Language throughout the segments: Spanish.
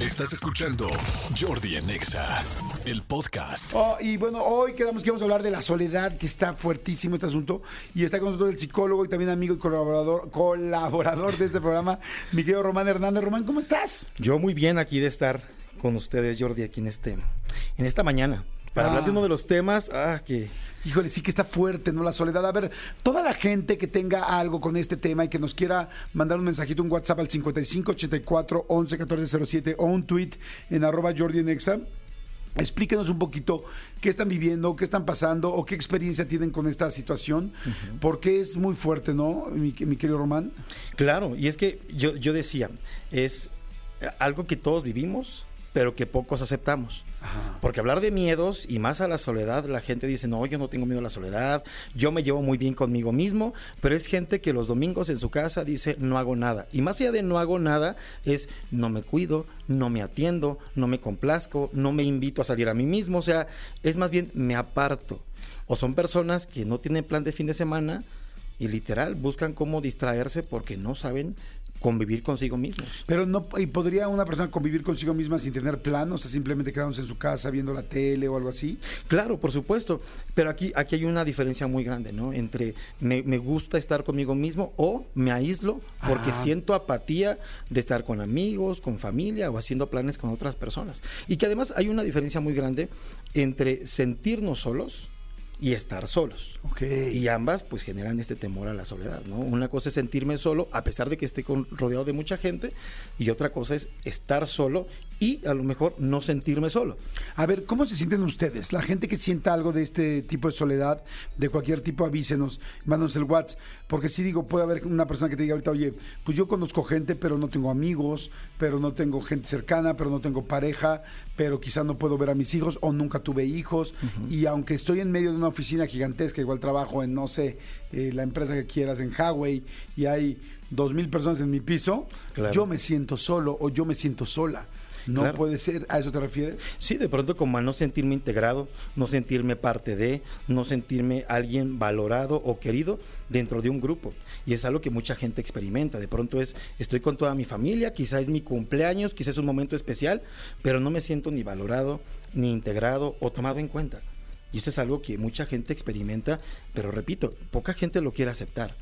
Estás escuchando Jordi en Exa, el podcast. Oh, y bueno, hoy quedamos que vamos a hablar de la soledad, que está fuertísimo este asunto. Y está con nosotros el psicólogo y también amigo y colaborador, colaborador de este programa, mi querido Román Hernández. Román, ¿cómo estás? Yo muy bien aquí de estar con ustedes, Jordi, aquí en este, en esta mañana. Para Ah. hablar de uno de los temas, ah, que Híjole, sí que está fuerte, ¿no? La soledad. A ver, toda la gente que tenga algo con este tema y que nos quiera mandar un mensajito, un WhatsApp al 5584 11 14 07 o un tweet en arroba Jordi en Exa, Explíquenos un poquito qué están viviendo, qué están pasando o qué experiencia tienen con esta situación, porque es muy fuerte, ¿no, mi, mi querido Román? Claro, y es que yo, yo decía, es algo que todos vivimos, pero que pocos aceptamos. Porque hablar de miedos y más a la soledad, la gente dice, no, yo no tengo miedo a la soledad, yo me llevo muy bien conmigo mismo, pero es gente que los domingos en su casa dice, no hago nada. Y más allá de no hago nada, es no me cuido, no me atiendo, no me complazco, no me invito a salir a mí mismo, o sea, es más bien me aparto. O son personas que no tienen plan de fin de semana y literal buscan cómo distraerse porque no saben convivir consigo mismos. Pero no, ¿y podría una persona convivir consigo misma sin tener plan? O sea, simplemente quedándose en su casa viendo la tele o algo así. Claro, por supuesto, pero aquí, aquí hay una diferencia muy grande, ¿no? Entre me, me gusta estar conmigo mismo o me aíslo porque Ah. siento apatía de estar con amigos, con familia o haciendo planes con otras personas. Y que además hay una diferencia muy grande entre sentirnos solos y estar solos. Ok. Y ambas pues generan este temor a la soledad, ¿no? Una cosa es sentirme solo a pesar de que esté con- rodeado de mucha gente y otra cosa es estar solo y a lo mejor no sentirme solo. A ver, ¿cómo se sienten ustedes? La gente que sienta algo de este tipo de soledad, de cualquier tipo, avísenos, mándanos el WhatsApp. Porque sí digo, puede haber una persona que te diga ahorita, oye, pues yo conozco gente, pero no tengo amigos, pero no tengo gente cercana, pero no tengo pareja, pero quizás no puedo ver a mis hijos o nunca tuve hijos. Y aunque estoy en medio de una oficina gigantesca, igual trabajo en, no sé, eh, la empresa que quieras, en Huawei, y hay dos mil personas en mi piso, Claro. yo me siento solo o yo me siento sola. No Claro. puede ser, ¿a eso te refieres? Sí, de pronto como a no sentirme integrado, no sentirme parte de, no sentirme alguien valorado o querido dentro de un grupo. Y es algo que mucha gente experimenta. De pronto es, estoy con toda mi familia, quizás es mi cumpleaños, quizás es un momento especial, pero no me siento ni valorado, ni integrado o tomado en cuenta. Y esto es algo que mucha gente experimenta, pero repito, poca gente lo quiere aceptar.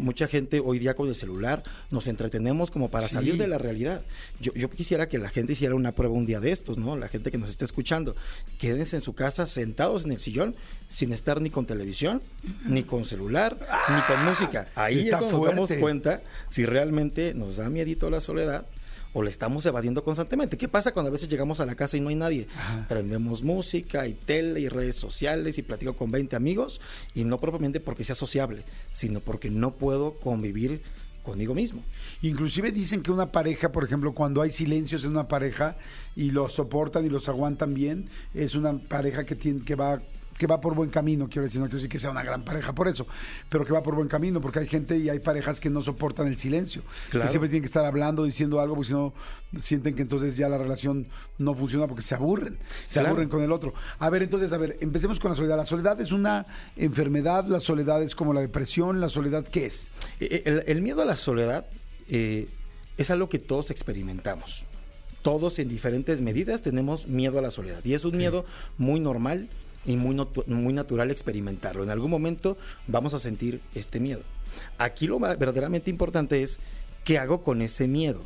Mucha gente hoy día con el celular nos entretenemos como para Sí. salir de la realidad. Yo, yo quisiera que la gente hiciera una prueba un día de estos, ¿no? La gente que nos está escuchando, quédense en su casa sentados en el sillón sin estar ni con televisión, ni con celular, ni con música. Ahí está es nos damos cuenta si realmente nos da miedito la soledad o le estamos evadiendo constantemente. ¿Qué pasa cuando a veces llegamos a la casa y no hay nadie? Prendemos música y tele y redes sociales y platico con 20 amigos y no propiamente porque sea sociable, sino porque no puedo convivir conmigo mismo. Inclusive dicen que una pareja, por ejemplo, cuando hay silencios en una pareja y los soportan y los aguantan bien, es una pareja que tiene que va que va por buen camino, quiero decir, no quiero decir que sea una gran pareja por eso, pero que va por buen camino, porque hay gente y hay parejas que no soportan el silencio, Claro. que siempre tienen que estar hablando, diciendo algo, porque si no sienten que entonces ya la relación no funciona porque se aburren, se Claro. aburren con el otro. A ver, entonces, a ver, empecemos con la soledad. La soledad es una enfermedad, la soledad es como la depresión, la soledad, ¿qué es? Eh, El, el miedo a la soledad eh, es algo que todos experimentamos. Todos en diferentes medidas tenemos miedo a la soledad. Y es un miedo muy normal y muy, muy natural experimentarlo. En algún momento vamos a sentir este miedo. Aquí lo verdaderamente importante es qué hago con ese miedo.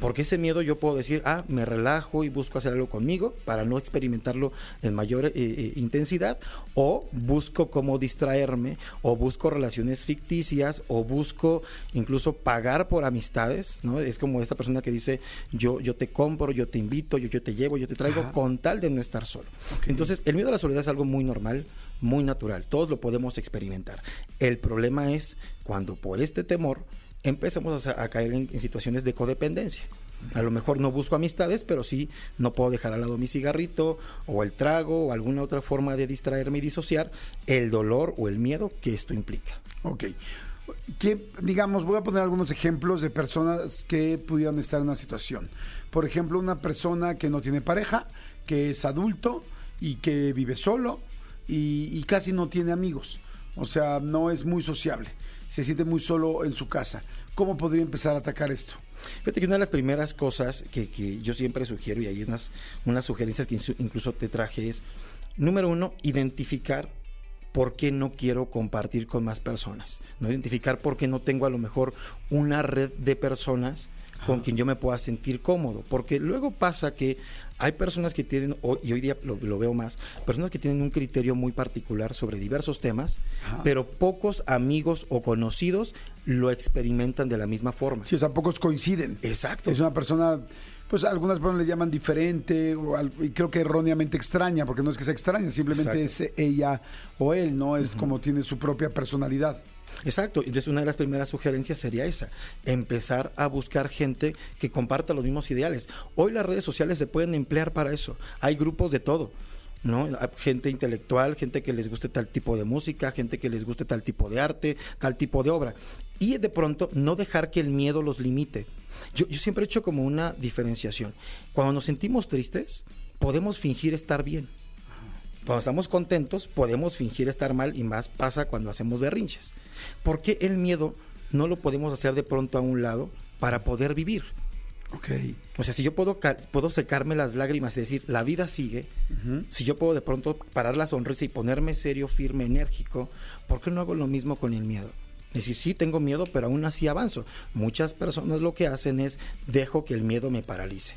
Porque ese miedo yo puedo decir, ah, me relajo y busco hacer algo conmigo para no experimentarlo en mayor eh, eh, intensidad, o busco cómo distraerme, o busco relaciones ficticias, o busco incluso pagar por amistades, ¿no? Es como esta persona que dice, yo, yo te compro, yo te invito, yo, yo te llevo, yo te traigo, Ajá. con tal de no estar solo. Entonces, el miedo a la soledad es algo muy normal, muy natural, todos lo podemos experimentar. El problema es cuando por este temor empezamos a, caer en, situaciones de codependencia. A lo mejor no busco amistades, pero sí no puedo dejar al lado mi cigarrito o el trago o alguna otra forma de distraerme y disociar el dolor o el miedo que esto implica. Ok. Que, digamos, voy a poner algunos ejemplos de personas que pudieran estar en una situación. Por ejemplo, una persona que no tiene pareja, que es adulto y que vive solo y casi no tiene amigos. O sea, no es muy sociable. Se siente muy solo en su casa. ¿Cómo podría empezar a atacar esto? Fíjate que una de las primeras cosas que, que yo siempre sugiero, y hay unas, unas sugerencias que incluso te traje, es, número uno, identificar por qué no quiero compartir con más personas. No identificar por qué no tengo a lo mejor una red de personas con quien yo me pueda sentir cómodo. Porque luego pasa que hay personas que tienen, y hoy día lo, lo veo más, personas que tienen un criterio muy particular sobre diversos temas, Ajá. pero pocos amigos o conocidos lo experimentan de la misma forma. Sí, o sea, pocos coinciden. Exacto. Es una persona, pues algunas personas le llaman diferente, o al- y creo que erróneamente extraña, porque no es que sea extraña, simplemente Exacto. es ella o él, ¿no? Es como tiene su propia personalidad. Exacto, entonces una de las primeras sugerencias sería esa, empezar a buscar gente que comparta los mismos ideales. Hoy las redes sociales se pueden emplear para eso, hay grupos de todo. ¿No? Gente intelectual, gente que les guste tal tipo de música, gente que les guste tal tipo de arte, tal tipo de obra. Y de pronto no dejar que el miedo los limite. Yo, yo siempre he hecho como una diferenciación. Cuando nos sentimos tristes, podemos fingir estar bien. Cuando estamos contentos, podemos fingir estar mal y más pasa cuando hacemos berrinches. ¿Por qué el miedo no lo podemos hacer de pronto a un lado para poder vivir? Ok. O sea, si yo puedo, puedo secarme las lágrimas y decir, la vida sigue, si yo puedo de pronto parar la sonrisa y ponerme serio, firme, enérgico, ¿por qué no hago lo mismo con el miedo? Es decir, sí tengo miedo, pero aún así avanzo. Muchas personas lo que hacen es dejo que el miedo me paralice.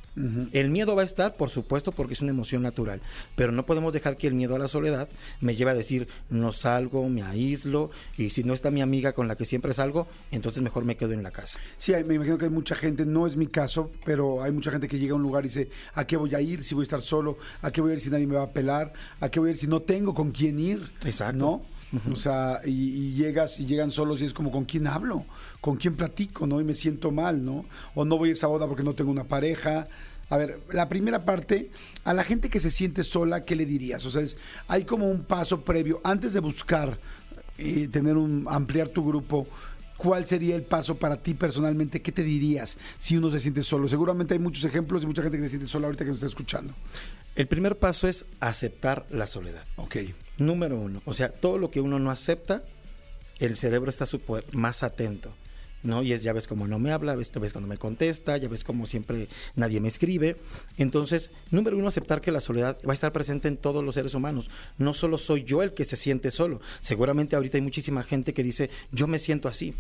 El miedo va a estar, por supuesto, porque es una emoción natural, pero no podemos dejar que el miedo a la soledad me lleve a decir no salgo, me aíslo y si no está mi amiga con la que siempre salgo, entonces mejor me quedo en la casa. Sí, me imagino que hay mucha gente, no es mi caso, pero hay mucha gente que llega a un lugar y dice, ¿a qué voy a ir si voy a estar solo? ¿A qué voy a ir si nadie me va a pelar? ¿A qué voy a ir si no tengo con quién ir? Exacto. ¿No? O sea, y, y llegas y llegan solos y es como, ¿con quién hablo? ¿Con quién platico? ¿No? Y me siento mal, ¿no? O no voy a esa boda porque no tengo una pareja. A ver, la primera parte, a la gente que se siente sola, ¿qué le dirías? O sea, es, hay como un paso previo, antes de buscar eh, tener un, ampliar tu grupo, ¿cuál sería el paso para ti personalmente? ¿Qué te dirías si uno se siente solo? Seguramente hay muchos ejemplos y mucha gente que se siente sola ahorita que nos está escuchando. El primer paso es aceptar la soledad. Ok. Número uno, o sea, todo lo que uno no acepta, el cerebro está súper más atento, ¿no? Y es, ya ves cómo no me habla, ves, ves cuando me contesta, ya ves cómo siempre nadie me escribe. Entonces, número uno, aceptar que la soledad va a estar presente en todos los seres humanos. No solo soy yo el que se siente solo. Seguramente ahorita hay muchísima gente que dice, yo me siento así.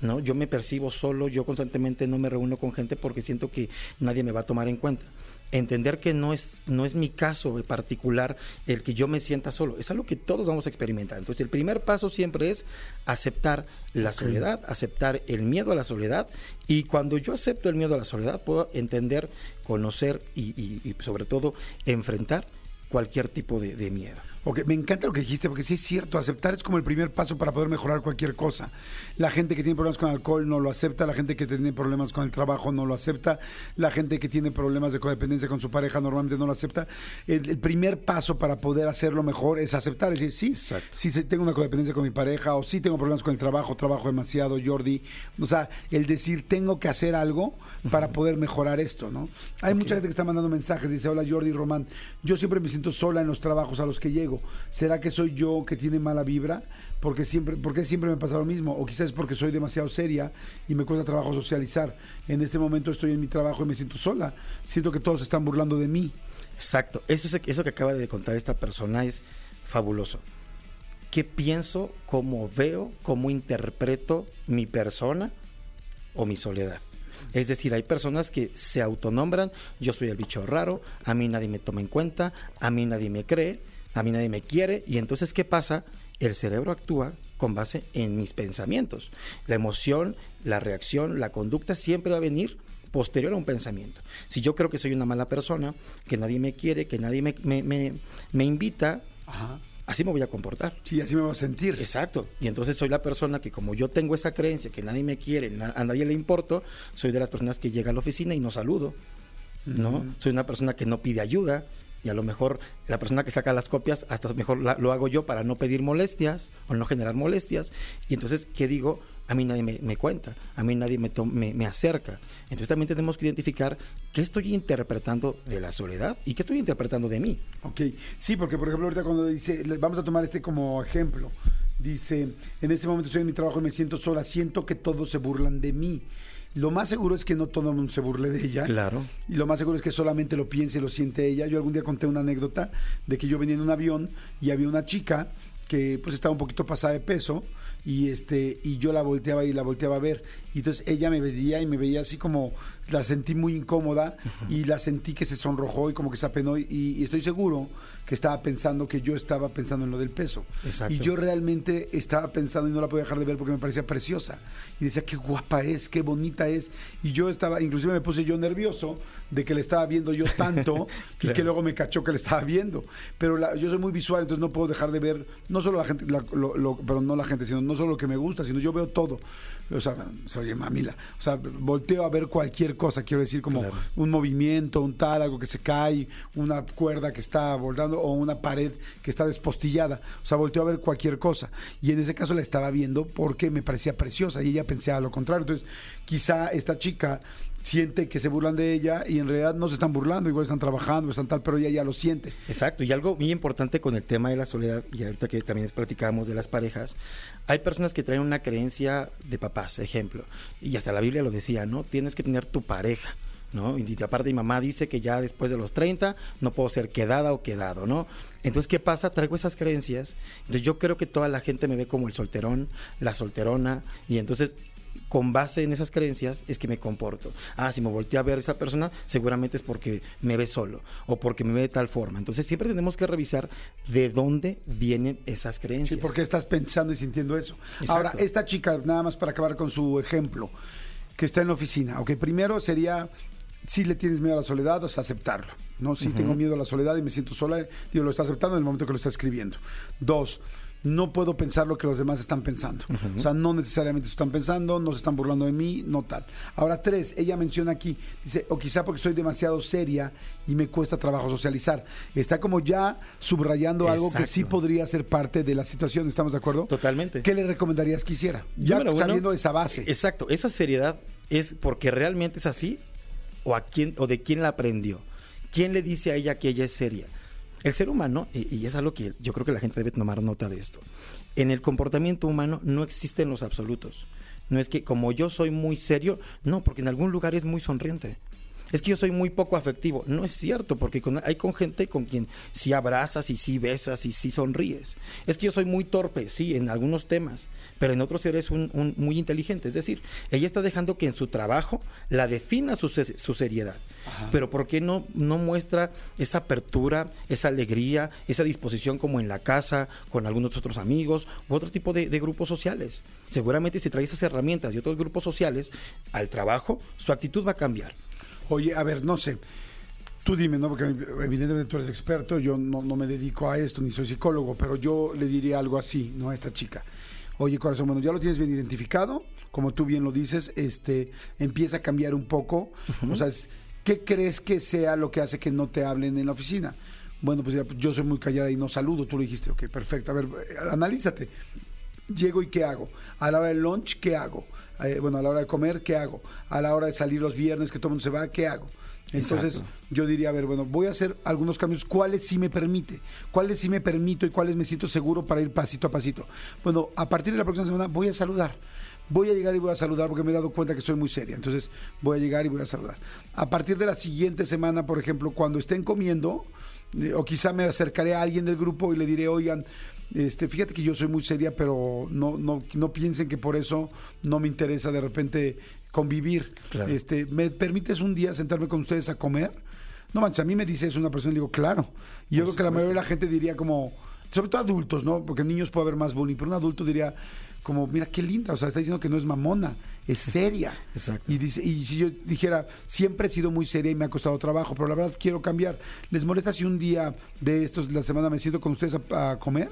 ¿no? Yo me percibo solo, yo constantemente no me reúno con gente porque siento que nadie me va a tomar en cuenta. Entender que no es, no es mi caso en particular el que yo me sienta solo, es algo que todos vamos a experimentar. Entonces, el primer paso siempre es aceptar la soledad, aceptar el miedo a la soledad, y cuando yo acepto el miedo a la soledad, puedo entender, conocer y, y- y sobre todo enfrentar cualquier tipo de, de miedo. Ok, me encanta lo que dijiste, porque sí es cierto, aceptar es como el primer paso para poder mejorar cualquier cosa. La gente que tiene problemas con alcohol no lo acepta, la gente que tiene problemas con el trabajo no lo acepta, la gente que tiene problemas de codependencia con su pareja normalmente no lo acepta. El, el primer paso para poder hacerlo mejor es aceptar, es decir, sí, Exacto. sí tengo una codependencia con mi pareja, o sí tengo problemas con el trabajo, trabajo demasiado, Jordi. O sea, el decir, tengo que hacer algo para poder mejorar esto, ¿no? Hay mucha gente que está mandando mensajes, dice, hola Jordi, Román, yo siempre me siento sola en los trabajos a los que llego. ¿Será que soy yo que tiene mala vibra? Porque siempre, porque siempre me pasa lo mismo, o quizás es porque soy demasiado seria y me cuesta trabajo socializar. En este momento estoy en mi trabajo y me siento sola. Siento que todos están burlando de mí. Exacto. Eso, es- eso que acaba de contar esta persona es fabuloso. ¿Qué pienso, cómo veo, cómo interpreto mi persona o mi soledad? Es decir, hay personas que se autonombran, yo soy el bicho raro, a mí nadie me toma en cuenta, a mí nadie me cree, a mí nadie me quiere, y entonces, ¿qué pasa? El cerebro actúa con base en mis pensamientos. La emoción, la reacción, la conducta siempre va a venir posterior a un pensamiento. Si yo creo que soy una mala persona, que nadie me quiere, que nadie me, me, me- me invita, Ajá. así me voy a comportar. Sí, así me voy a sentir. Exacto. Y entonces soy la persona que como yo tengo esa creencia que nadie me quiere, na- a nadie le importo, soy de las personas que llega a la oficina y no saludo. ¿No? Soy una persona que no pide ayuda y a lo mejor la persona que saca las copias hasta mejor la- lo hago yo para no pedir molestias o no generar molestias. Y entonces, ¿qué digo? A mí nadie me, me cuenta, a mí nadie me, me, me acerca. Entonces también tenemos que identificar qué estoy interpretando de la soledad y qué estoy interpretando de mí. Ok, sí, porque por ejemplo ahorita cuando dice, vamos a tomar este como ejemplo, Dice, en ese momento estoy en mi trabajo y me siento sola, siento que todos se burlan de mí. Lo más seguro es que no todo el mundo se burle de ella. Claro. Y lo más seguro es que solamente lo piense y lo siente ella. Yo algún día conté una anécdota de que yo venía en un avión y había una chica que pues estaba un poquito pasada de peso y este y yo la volteaba y la volteaba a ver y entonces ella me veía y me veía así como la sentí muy incómoda y la sentí que se sonrojó y como que se apenó y, y estoy seguro que estaba pensando que yo estaba pensando en lo del peso. Exacto. y yo realmente estaba pensando y no la podía dejar de ver porque me parecía preciosa. Y decía qué guapa es qué bonita es y yo estaba inclusive me puse yo nervioso de que le estaba viendo yo tanto y que luego me cachó que le estaba viendo. Pero la- yo soy muy visual entonces no puedo dejar de ver no solo la gente la- lo, lo- pero no la gente sino no solo lo que me gusta sino yo veo todo. O sea se oye mamila. O sea volteo a ver cualquier cosa quiero decir como Claro. un movimiento un tal algo que se cae una cuerda que está volando o una pared que está despostillada o sea volteo a ver cualquier cosa y en ese caso la estaba viendo porque me parecía preciosa y ella pensaba lo contrario entonces quizá esta chica siente que se burlan de ella y en realidad no se están burlando, igual están trabajando, están tal, pero ella ya lo siente. Exacto, y algo muy importante con el tema de la soledad, y ahorita que también platicábamos de las parejas, hay personas que traen una creencia de papás, ejemplo, y hasta la Biblia lo decía, ¿no? Tienes que tener tu pareja. ¿No? Y aparte mi mamá dice que ya después de los 30 no puedo ser quedada o quedado, ¿no? Entonces, ¿qué pasa? Traigo esas creencias. Entonces, yo creo que toda la gente me ve como el solterón, la solterona, y entonces con base en esas creencias es que me comporto. Ah, si me volteé a ver a esa persona, seguramente es porque me ve solo o porque me ve de tal forma. Entonces siempre tenemos que revisar de dónde vienen esas Sí, creencias. porque estás pensando y sintiendo eso. Exacto. Ahora, esta chica, nada más para acabar con su ejemplo, que está en la oficina, ok, primero sería, si le tienes miedo a la soledad, es aceptarlo. No, si tengo miedo a la soledad y me siento sola, digo, lo está aceptando en el momento que lo está escribiendo. Dos, no puedo pensar lo que los demás están pensando. O sea, no necesariamente se están pensando, no se están burlando de mí, no tal. Ahora, tres, ella menciona aquí, dice, o quizá porque soy demasiado seria y me cuesta trabajo socializar. Está como ya subrayando algo que sí podría ser parte de la situación, ¿estamos de acuerdo? Totalmente. ¿Qué le recomendarías que hiciera? Ya Número uno, sabiendo esa base. Exacto, esa seriedad es porque realmente es así o a quién o de quién la aprendió. ¿Quién le dice a ella que ella es seria? El ser humano, y, y es algo que yo creo que la gente debe tomar nota de esto, en el comportamiento humano no existen los absolutos. No es que como yo soy muy serio, no, porque en algún lugar es muy sonriente. Es que yo soy muy poco afectivo. No es cierto, porque con- hay con gente con quien sí abrazas y sí besas y sí sonríes. Es que yo soy muy torpe, sí, en algunos temas, pero en otros eres un, un muy inteligente. Es decir, ella está dejando que en su trabajo la defina su, su seriedad. Pero ¿por qué no, no muestra esa apertura, esa alegría, esa disposición como en la casa, con algunos otros amigos u otro tipo de, de grupos sociales? Seguramente si trae esas herramientas y otros grupos sociales al trabajo, su actitud va a cambiar. Oye, a ver, no sé. Tú dime, ¿no? Porque evidentemente tú eres experto, yo no, no me dedico a esto, ni soy psicólogo, pero yo le diría algo así, ¿no? A esta chica. Oye, corazón, bueno, ya lo tienes bien identificado, como tú bien lo dices, este, empieza a cambiar un poco. O sea, ¿qué crees que sea lo que hace que no te hablen en la oficina? Bueno, pues ya, yo soy muy callada y no saludo, tú lo dijiste, ok, perfecto. A ver, eh, analízate. Llego y ¿qué hago? A la hora del lunch, ¿qué hago? Eh, bueno, a la hora de comer, ¿qué hago? A la hora de salir los viernes, que todo el mundo se va, ¿qué hago? Entonces, Exacto. yo diría, a ver, bueno, voy a hacer algunos cambios. ¿Cuáles sí me permite? ¿Cuáles sí me permito y cuáles me siento seguro para ir pasito a pasito? Bueno, a partir de la próxima semana voy a saludar. Voy a llegar y voy a saludar porque me he dado cuenta que soy muy seria. Entonces, voy a llegar y voy a saludar. A partir de la siguiente semana, por ejemplo, cuando estén comiendo, eh, o quizá me acercaré a alguien del grupo y le diré, oigan, este, fíjate que yo soy muy seria, pero no, no, no piensen que por eso no me interesa de repente convivir. Claro. Este, ¿Me permites un día sentarme con ustedes a comer? No manches, a mí me dice eso una persona y digo, claro. Y yo creo que la mayoría de la gente diría como, sobre todo adultos, ¿no? Porque niños puede haber más bullying, pero un adulto diría como, mira qué linda, o sea, está diciendo que no es mamona, es seria. Exacto. Y dice, y si yo dijera, siempre he sido muy seria y me ha costado trabajo, pero la verdad quiero cambiar. ¿Les molesta si un día de estos, la semana, me siento con ustedes a, a comer?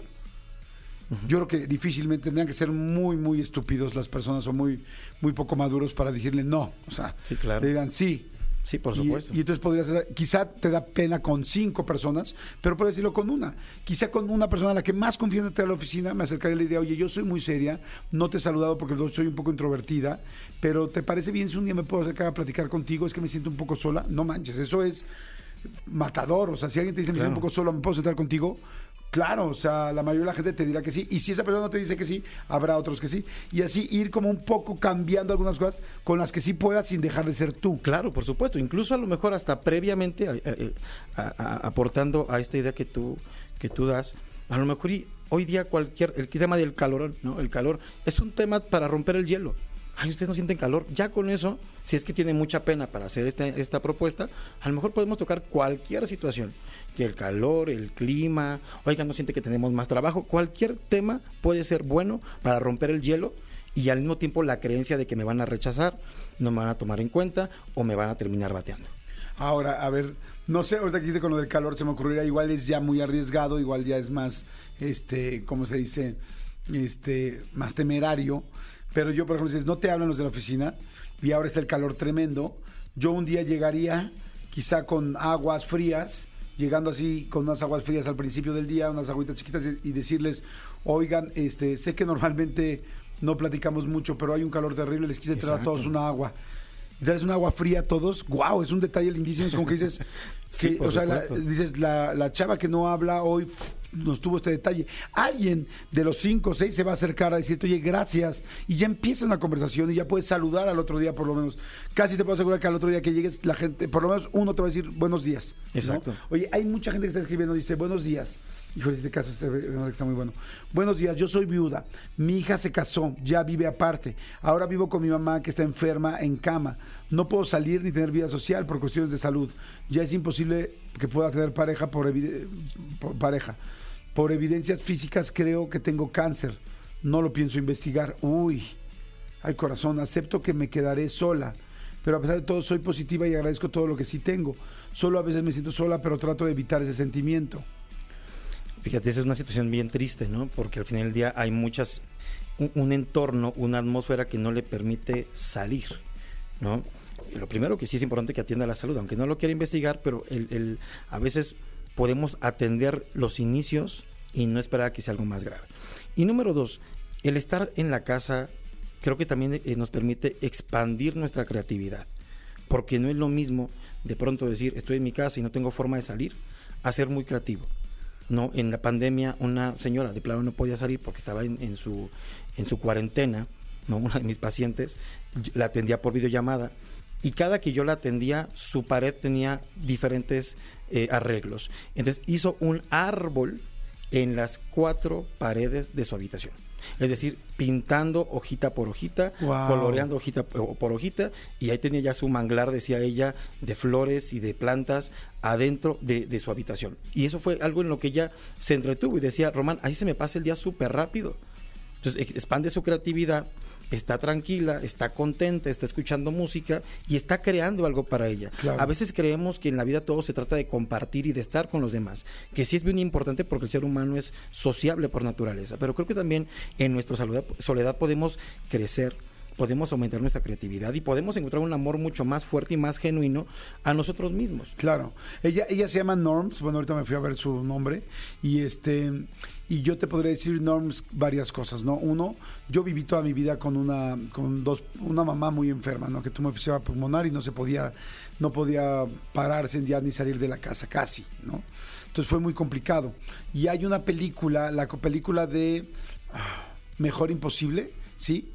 Yo creo que difícilmente tendrían que ser muy, muy estúpidos las personas o muy, muy poco maduros para decirle no. O sea, Sí, claro. le dirán sí. Sí, por Y- supuesto. Y, entonces podrías, quizá te da pena con cinco personas, pero puedes decirlo con una. Quizá con una persona a la que más confianza te da la oficina, me acercaría y le diría, oye, yo soy muy seria, no te he saludado porque yo soy un poco introvertida, pero ¿te parece bien si un día me puedo acercar a platicar contigo? Es que me siento un poco sola. No manches, eso es matador. O sea, si alguien te dice, me siento un poco sola, ¿me puedo sentar contigo? Claro, o sea, la mayoría de la gente te dirá que sí. Y si esa persona no te dice que sí, habrá otros que sí. Y así ir como un poco cambiando algunas cosas con las que sí puedas sin dejar de ser tú. Claro, por supuesto. Incluso a lo mejor hasta previamente, a- aportando a esta idea que tú, que tú das, a lo mejor hoy día cualquier, el tema del calor, ¿no? El calor es un tema para romper el hielo. Ay, ustedes no sienten calor. Ya con eso, si es que tiene mucha pena para hacer esta, esta propuesta, a lo mejor podemos tocar cualquier situación. Que el calor, el clima, oigan, no siente que tenemos más trabajo. Cualquier tema puede ser bueno para romper el hielo y al mismo tiempo la creencia de que me van a rechazar, no me van a tomar en cuenta o me van a terminar bateando. Ahora, a ver, no sé, ahorita que dice con lo del calor se me ocurriría, igual es ya muy arriesgado, igual ya es más, este, ¿cómo se dice? Este, más temerario. Pero yo, por ejemplo, dices, no te hablan los de la oficina y ahora está el calor tremendo. Yo un día llegaría quizá con aguas frías, llegando así con unas aguas frías al principio del día, unas agüitas chiquitas y decirles, oigan, este, sé que normalmente no platicamos mucho, pero hay un calor terrible, les quise traer a todos una agua. Y traes un agua fría a todos, wow, es un detalle lindísimo, es como que dices, que, o sea, la, dices, la, la chava que no habla hoy nos tuvo este detalle. Alguien de los cinco o seis se va a acercar a decirte, oye, gracias, y ya empieza una conversación y ya puedes saludar al otro día por lo menos. Casi te puedo asegurar que al otro día que llegues, la gente, por lo menos uno te va a decir buenos días. ¿no? Exacto. Oye, hay mucha gente que está escribiendo, dice, buenos días. Híjole, este caso está muy bueno. Buenos días, yo soy viuda. Mi hija se casó, ya vive aparte. Ahora vivo con mi mamá que está enferma en cama. No puedo salir ni tener vida social por cuestiones de salud. Ya es imposible que pueda tener pareja por pareja. Por evidencias físicas creo que tengo cáncer. No lo pienso investigar. Uy, ay corazón, acepto que me quedaré sola. Pero a pesar de todo soy positiva y agradezco todo lo que sí tengo. Solo a veces me siento sola, pero trato de evitar ese sentimiento. Fíjate, esa es una situación bien triste, ¿no? Porque al final del día hay muchas, un, entorno, una atmósfera que no le permite salir, ¿no? Lo primero que sí es importante que atienda la salud, aunque no lo quiera investigar, pero el- a veces podemos atender los inicios y no esperar a que sea algo más grave. Y número dos, el estar en la casa creo que también eh, nos permite expandir nuestra creatividad, porque no es lo mismo de pronto decir estoy en mi casa y no tengo forma de salir, a ser muy creativo. No, en la pandemia una señora de plano no podía salir porque estaba en, su en su cuarentena, no, una de mis pacientes la atendía por videollamada y cada que yo la atendía su pared tenía diferentes eh, arreglos. Entonces hizo un árbol en las cuatro paredes de su habitación. Es decir, pintando hojita por hojita, Wow. coloreando hojita por hojita, y ahí tenía ya su manglar, decía ella, de flores y de plantas adentro de, de su habitación. Y eso fue algo en lo que ella se entretuvo y decía, Román, ahí se me pasa el día súper rápido. Entonces ex- expande su creatividad, está tranquila, está contenta, está escuchando música y está creando algo para ella. Claro. A veces creemos que en la vida todo se trata de compartir y de estar con los demás, que sí es bien importante porque el ser humano es sociable por naturaleza, pero creo que también en nuestra soledad, soledad podemos crecer podemos aumentar nuestra creatividad y podemos encontrar un amor mucho más fuerte y más genuino a nosotros mismos. Claro. Ella, ella se llama Norms. Bueno, ahorita me fui a ver su nombre. Y este, y yo te podría decir, Norms, varias cosas, ¿no? Uno, yo viví toda mi vida con una, con dos, una mamá muy enferma, ¿no? Que tuvo enfisema pulmonar y no se podía, no podía pararse ya ni salir de la casa, casi, ¿no? Entonces fue muy complicado. Y hay una película, la película de ah, Mejor Imposible, ¿sí?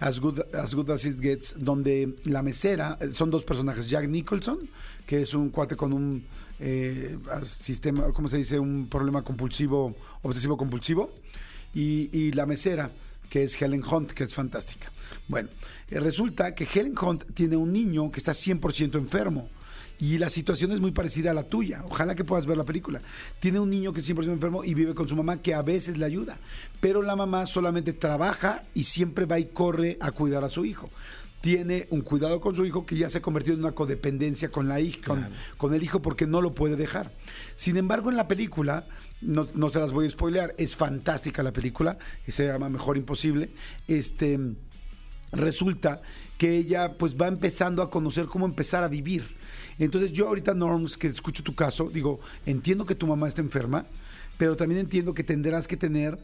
As Good, As Good As It Gets, donde la mesera, eh, son dos personajes, Jack Nicholson, que es un cuate con un eh, sistema, ¿cómo se dice? Un problema compulsivo, obsesivo compulsivo, y, y la mesera, que es Helen Hunt, que es fantástica. Bueno, eh, resulta que Helen Hunt tiene un niño que está 100% enfermo. Y la situación es muy parecida a la tuya. Ojalá que puedas ver la película. Tiene un niño que es 100% enfermo y vive con su mamá que a veces le ayuda. Pero la mamá solamente trabaja y siempre va y corre a cuidar a su hijo. Tiene un cuidado con su hijo que ya se ha convertido en una codependencia con la hija, con, Claro. con el hijo porque no lo puede dejar. Sin embargo, en la película, no, no se las voy a spoilear, es fantástica la película, se llama Mejor Imposible. Este resulta que ella pues va empezando a conocer cómo empezar a vivir. Entonces yo ahorita, Norms, que escucho tu caso, digo, entiendo que tu mamá está enferma, pero también entiendo que tendrás que tener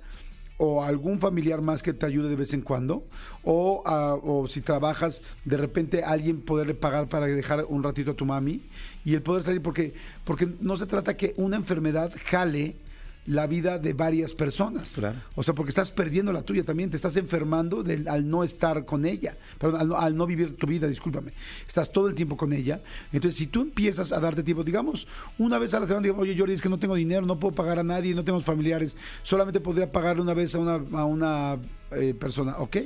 o algún familiar más que te ayude de vez en cuando, o, ah, o si trabajas, de repente alguien poderle pagar para dejar un ratito a tu mami y el poder salir, porque, porque no se trata que una enfermedad jale la vida de varias personas. Claro. O sea, porque estás perdiendo la tuya también, te estás enfermando del- al no estar con ella, perdón, al no, al no vivir tu vida, discúlpame. Estás todo el tiempo con ella. Entonces, si tú empiezas a darte tiempo, digamos, una vez a la semana, digo, oye, Jordi, es que no tengo dinero, no puedo pagar a nadie, no tenemos familiares, solamente podría pagarle una vez a una, a una eh, persona, ok,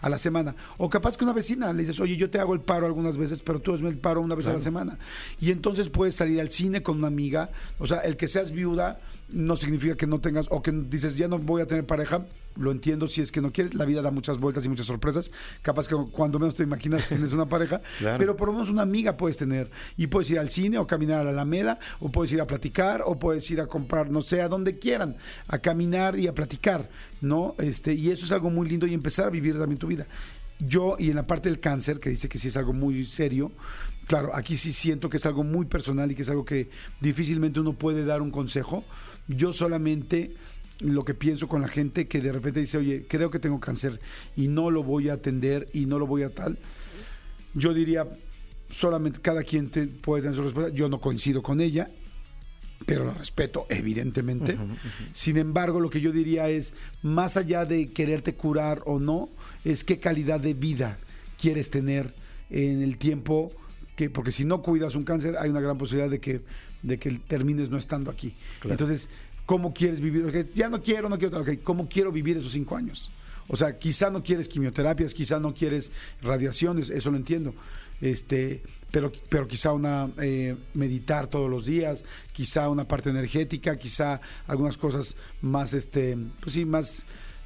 a la semana. O capaz que una vecina le dices, oye, yo te hago el paro algunas veces, pero tú hazme el paro una vez a la semana. Y entonces puedes salir al cine con una amiga. O sea, el que seas viuda no significa que no tengas, o que dices, ya no voy a tener pareja. Lo entiendo si es que no quieres. La vida da muchas vueltas y muchas sorpresas. Capaz que cuando menos te imaginas tienes una pareja. Claro. Pero por lo menos una amiga puedes tener. Y puedes ir al cine o caminar a la Alameda, o puedes ir a platicar, o puedes ir a comprar, no sé, a donde quieran, a caminar y a platicar, ¿no? Este, y eso es algo muy lindo y empezar a vivir también tu vida. Yo, y en la parte del cáncer, que dice que sí es algo muy serio, claro, aquí sí siento que es algo muy personal y que es algo que difícilmente uno puede dar un consejo. Yo solamente lo que pienso con la gente que de repente dice, oye, creo que tengo cáncer y no lo voy a atender y no lo voy a tal, yo diría, solamente cada quien te- puede tener su respuesta. Yo no coincido con ella, pero lo respeto, evidentemente. Sin embargo, lo que yo diría es, más allá de quererte curar o no, es qué calidad de vida quieres tener en el tiempo que, porque si no cuidas un cáncer, hay una gran posibilidad de que, de que termines no estando aquí. Claro. Entonces, ¿cómo quieres vivir? Ya no quiero, no quiero tal, ok, ¿cómo quiero vivir esos cinco años? O sea, quizá no quieres quimioterapias, quizá no quieres radiaciones, eso lo entiendo. Este, pero, pero quizá una eh, meditar todos los días, quizá una parte energética, quizá algunas cosas más, este, pues sí, más,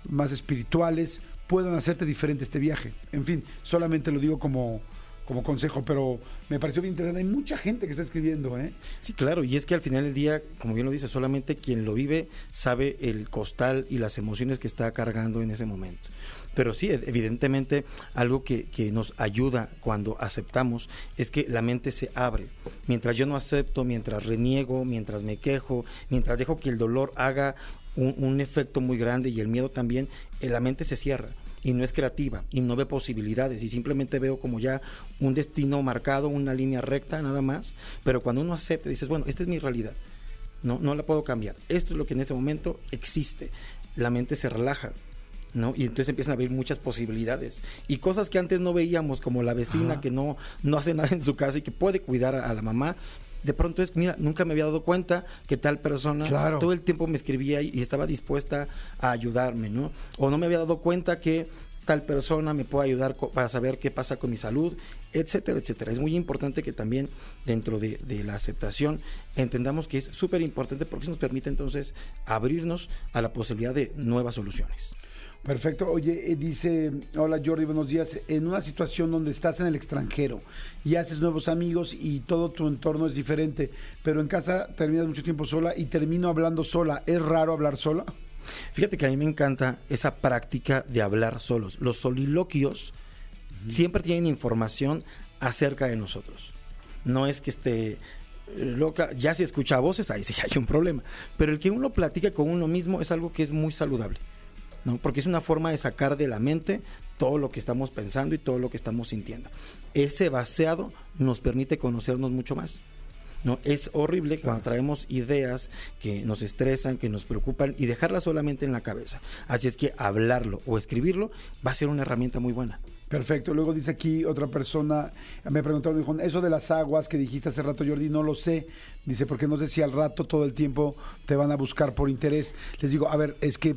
más espirituales puedan hacerte diferente este viaje. En fin, solamente lo digo como, como consejo, pero me pareció bien interesante. Hay mucha gente que está escribiendo, ¿eh? Sí, claro, y es que al final del día, como bien lo dice, solamente quien lo vive sabe el costal y las emociones que está cargando en ese momento. Pero sí, ed- evidentemente, algo que, que nos ayuda cuando aceptamos es que la mente se abre. Mientras yo no acepto, mientras reniego, mientras me quejo, mientras dejo que el dolor haga un, un efecto muy grande y el miedo también, eh, la mente se cierra y no es creativa y no ve posibilidades y simplemente veo como ya un destino marcado, una línea recta nada más, pero cuando uno acepta dices, bueno, esta es mi realidad, no, no la puedo cambiar, esto es lo que en ese momento existe, la mente se relaja. ¿No? Y entonces empiezan a abrir muchas posibilidades. Y cosas que antes no veíamos, como la vecina Ajá. que no, no hace nada en su casa y que puede cuidar a, a la mamá, de pronto es, mira, nunca me había dado cuenta que tal persona Claro. todo el tiempo me escribía y, estaba dispuesta a ayudarme, ¿no? O no me había dado cuenta que tal persona me puede ayudar para saber qué pasa con mi salud, etcétera, etcétera. Es muy importante que también dentro de, de la aceptación entendamos que es súper importante porque eso nos permite entonces abrirnos a la posibilidad de nuevas soluciones. Perfecto. Oye, eh, dice, hola Jordi, buenos días. En una situación donde estás en el extranjero y haces nuevos amigos y todo tu entorno es diferente, pero en casa terminas mucho tiempo sola y termino hablando sola, ¿es raro hablar sola? Fíjate que a mí me encanta esa práctica de hablar solos. Los soliloquios siempre tienen información acerca de nosotros. No es que esté eh, loca, ya si escucha voces, ahí sí hay un problema. Pero el que uno platica con uno mismo es algo que es muy saludable. ¿No? Porque es una forma de sacar de la mente todo lo que estamos pensando y todo lo que estamos sintiendo. Ese vaciado nos permite conocernos mucho más. ¿no? Es horrible cuando traemos ideas que nos estresan, que nos preocupan y dejarlas solamente en la cabeza. Así es que hablarlo o escribirlo va a ser una herramienta muy buena. Perfecto. Luego dice aquí otra persona, me preguntaron, dijo, eso de las aguas que dijiste hace rato, Jordi, no lo sé. Dice, porque no sé si al rato todo el tiempo te van a buscar por interés. Les digo, a ver, es que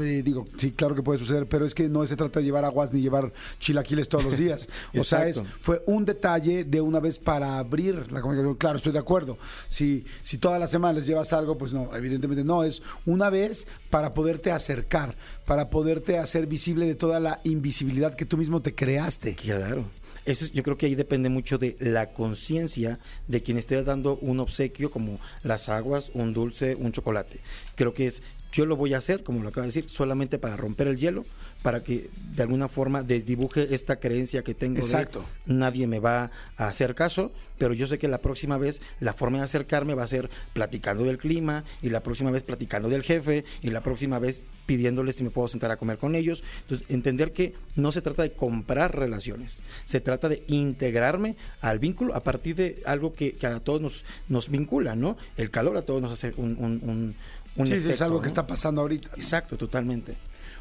eh, digo, sí, claro que puede suceder, pero es que no se trata de llevar aguas ni llevar chilaquiles todos los días. o sea, es, fue un detalle de una vez para abrir la comunicación. Claro, estoy de acuerdo. Si, si todas las semanas les llevas algo, pues no, evidentemente no. Es una vez para poderte acercar, para poderte hacer visible de toda la invisibilidad que tú mismo te creaste. Claro. Eso, yo creo que ahí depende mucho de la conciencia de quien esté dando un obsequio como las aguas, un dulce, un chocolate. Creo que es, yo lo voy a hacer, como lo acaba de decir, solamente para romper el hielo, para que de alguna forma desdibuje esta creencia que tengo Exacto. de nadie me va a hacer caso, pero yo sé que la próxima vez la forma de acercarme va a ser platicando del clima y la próxima vez platicando del jefe y la próxima vez pidiéndoles si me puedo sentar a comer con ellos. Entonces, entender que no se trata de comprar relaciones, se trata de integrarme al vínculo a partir de algo que, que a todos nos, nos vincula, ¿no? El calor a todos nos hace un, un- un- un Sí, es algo que está pasando ahorita. Exacto, totalmente.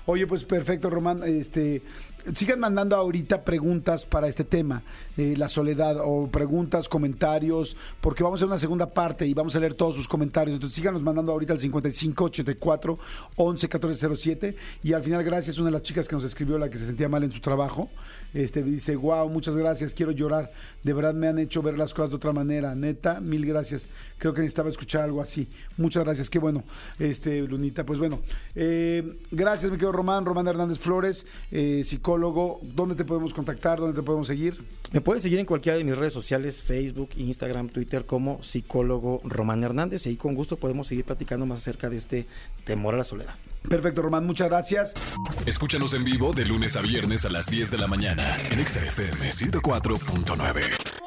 Oye, pues perfecto, Román. Este, sigan mandando ahorita preguntas para este tema, eh, la soledad, o preguntas, comentarios, porque vamos a una segunda parte y vamos a leer todos sus comentarios. Entonces síganos mandando ahorita al 55 84 11 14 07 y al final gracias una de las chicas que nos escribió la que se sentía mal en su trabajo, este dice, "Wow, muchas gracias, quiero llorar. De verdad me han hecho ver las cosas de otra manera, neta, mil gracias. Creo que necesitaba escuchar algo así. Muchas gracias, qué bueno, este Lunita. Pues bueno, eh, gracias, me quedo Román, Román Hernández Flores, eh, psicólogo. ¿Dónde te podemos contactar? ¿Dónde te podemos seguir? Me pueden seguir en cualquiera de mis redes sociales, Facebook, Instagram, Twitter, como psicólogo Román Hernández. Y ahí con gusto podemos seguir platicando más acerca de este temor a la soledad. Perfecto, Román, muchas gracias. Escúchanos en vivo de lunes a viernes a las 10 de la mañana en Exa FM 104.9.